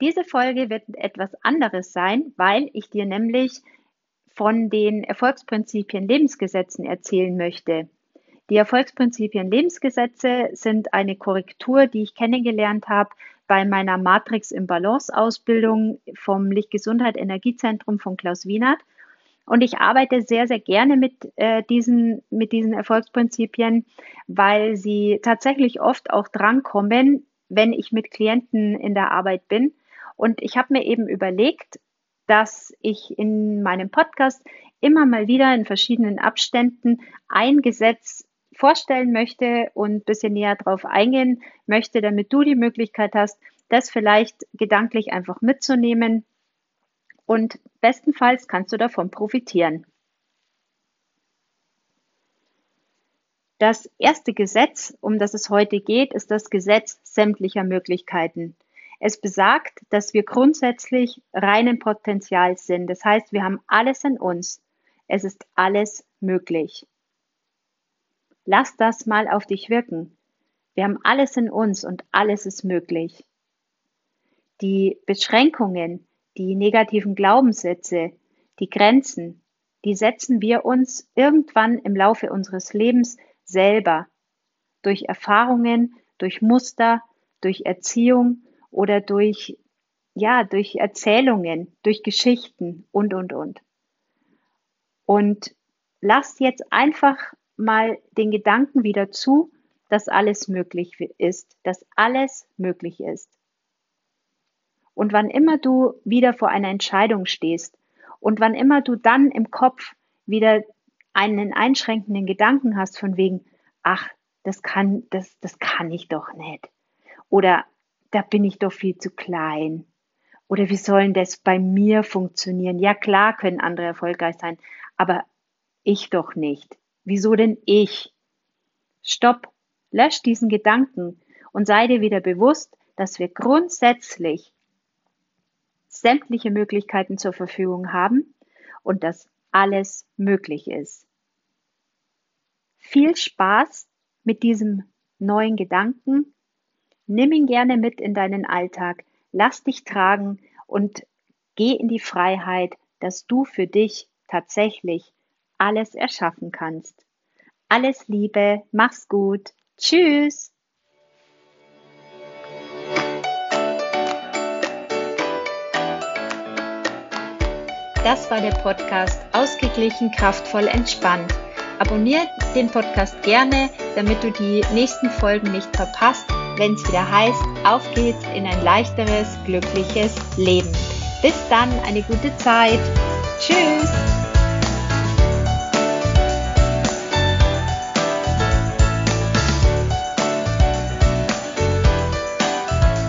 Diese Folge wird etwas anderes sein, weil ich dir nämlich von den Erfolgsprinzipien Lebensgesetzen erzählen möchte. Die Erfolgsprinzipien Lebensgesetze sind eine Korrektur, die ich kennengelernt habe bei meiner Matrix im Balance Ausbildung vom Lichtgesundheit Energiezentrum von Klaus Wienert. Und ich arbeite sehr, sehr gerne mit, äh, diesen, mit diesen Erfolgsprinzipien, weil sie tatsächlich oft auch drankommen, wenn ich mit Klienten in der Arbeit bin und ich habe mir eben überlegt, dass ich in meinem Podcast immer mal wieder in verschiedenen Abständen ein Gesetz vorstellen möchte und ein bisschen näher drauf eingehen möchte, damit du die Möglichkeit hast, das vielleicht gedanklich einfach mitzunehmen. Und bestenfalls kannst du davon profitieren. Das erste Gesetz, um das es heute geht, ist das Gesetz sämtlicher Möglichkeiten. Es besagt, dass wir grundsätzlich reinen Potenzials sind. Das heißt, wir haben alles in uns. Es ist alles möglich. Lass das mal auf dich wirken. Wir haben alles in uns und alles ist möglich. Die Beschränkungen, die negativen Glaubenssätze, die Grenzen, die setzen wir uns irgendwann im Laufe unseres Lebens selber durch Erfahrungen, durch Muster, durch Erziehung oder durch, ja, durch Erzählungen, durch Geschichten und, und, und. Und lasst jetzt einfach mal den Gedanken wieder zu, dass alles möglich ist, dass alles möglich ist. Und wann immer du wieder vor einer Entscheidung stehst und wann immer du dann im Kopf wieder einen einschränkenden Gedanken hast von wegen, ach, das kann, das, das kann ich doch nicht. Oder da bin ich doch viel zu klein. Oder wie sollen das bei mir funktionieren? Ja, klar können andere erfolgreich sein, aber ich doch nicht. Wieso denn ich? Stopp, lösch diesen Gedanken und sei dir wieder bewusst, dass wir grundsätzlich sämtliche Möglichkeiten zur Verfügung haben und dass alles möglich ist. Viel Spaß mit diesem neuen Gedanken Nimm ihn gerne mit in deinen Alltag, lass dich tragen und geh in die Freiheit, dass du für dich tatsächlich alles erschaffen kannst. Alles Liebe, mach's gut, tschüss! Das war der Podcast Ausgeglichen, kraftvoll, entspannt. Abonniert den Podcast gerne, damit du die nächsten Folgen nicht verpasst wenn es wieder heißt, auf geht's in ein leichteres, glückliches Leben. Bis dann, eine gute Zeit. Tschüss.